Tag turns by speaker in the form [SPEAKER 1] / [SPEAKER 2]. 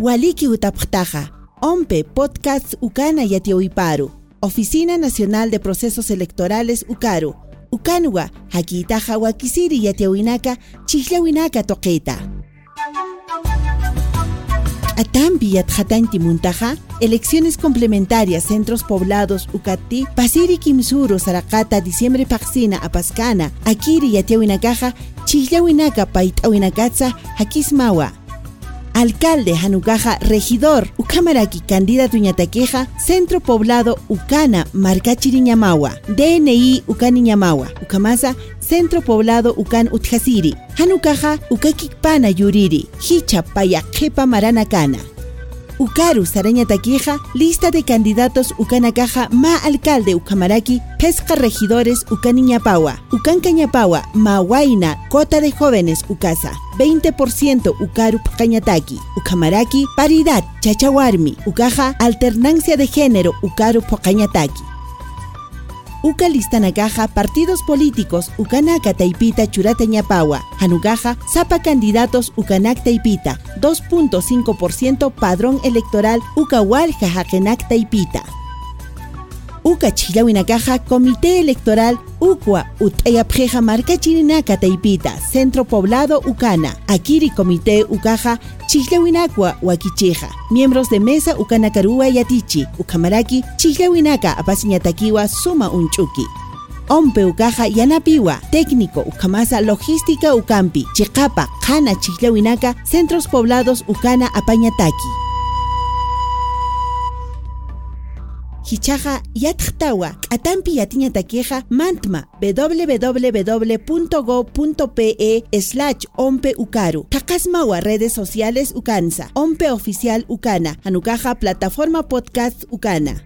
[SPEAKER 1] Waliki utapqtaqa. Ompe podcast Ukana Yatioiparu. Oficina Nacional de Procesos Electorales Ukaru. Ukanwa hakitaqa wakisiri yatiawinaka chihlawinaka toqeta. Atampi yatjatanti muntaja, elecciones complementarias centros poblados Ukati, Pasiri Kimsuru Sarakata diciembre Paxina Apascana, Akiri yatiawinakaja chihlawinaka paitawinakatsa hakismawa. Alcalde Hanukaja Regidor. Ukamaraki Candidato Ñataqueja Centro Poblado Ucana Marcachiriñamawa DNI Ukaniñamawa Ukamasa Centro Poblado Ucan Utjasiri. Hanukaja Ukakikpana Yuriri. Hicha Payakepa Maranakana Ukaru Saraña Taquija, lista de candidatos Ucanacaja, Ma Alcalde Ucamaraki, Pesca Regidores Ucaniñapawa, Ucancañapawa, Ma Huayna, Cota de Jóvenes Ucasa, 20% Ukaru Pcañataki, Ucamaraki, Paridad, Chachawarmi, Ucaja, Alternancia de Género Ukaru Pcañataki. Uca Listanakaja, partidos políticos Ucanaka Taipita Churata Ñapawa, Hanukaja, Zapa candidatos Ucanak Taipita, 2.5% padrón electoral Ucawal Jajakenak Taipita. Uca Chilawinakaja, Comité Electoral Ucua Utayapjeja Marca Chirinaka Taipita, Centro Poblado Ucana, Akiri Comité Ucaja, Chihlawinakwa Wakicheja, miembros de Mesa Ucanacarua Yatichi, Ucamaraki, Chihlawinaka Apasiñatakiwa Suma Unchuki. Ompe Ucaja Yanapiwa, técnico Ucamasa Logística Ucampi, Chiqapa, Jana Chihlawinaka, Centros Poblados Ucana Apañataki. Hichaja yatjtawa atampi yatiña taqueja mantma www.go.pe slash ompe ukaru. Takasmawa redes sociales ucansa. Ompe oficial ucana. Anucaja plataforma podcast ucana.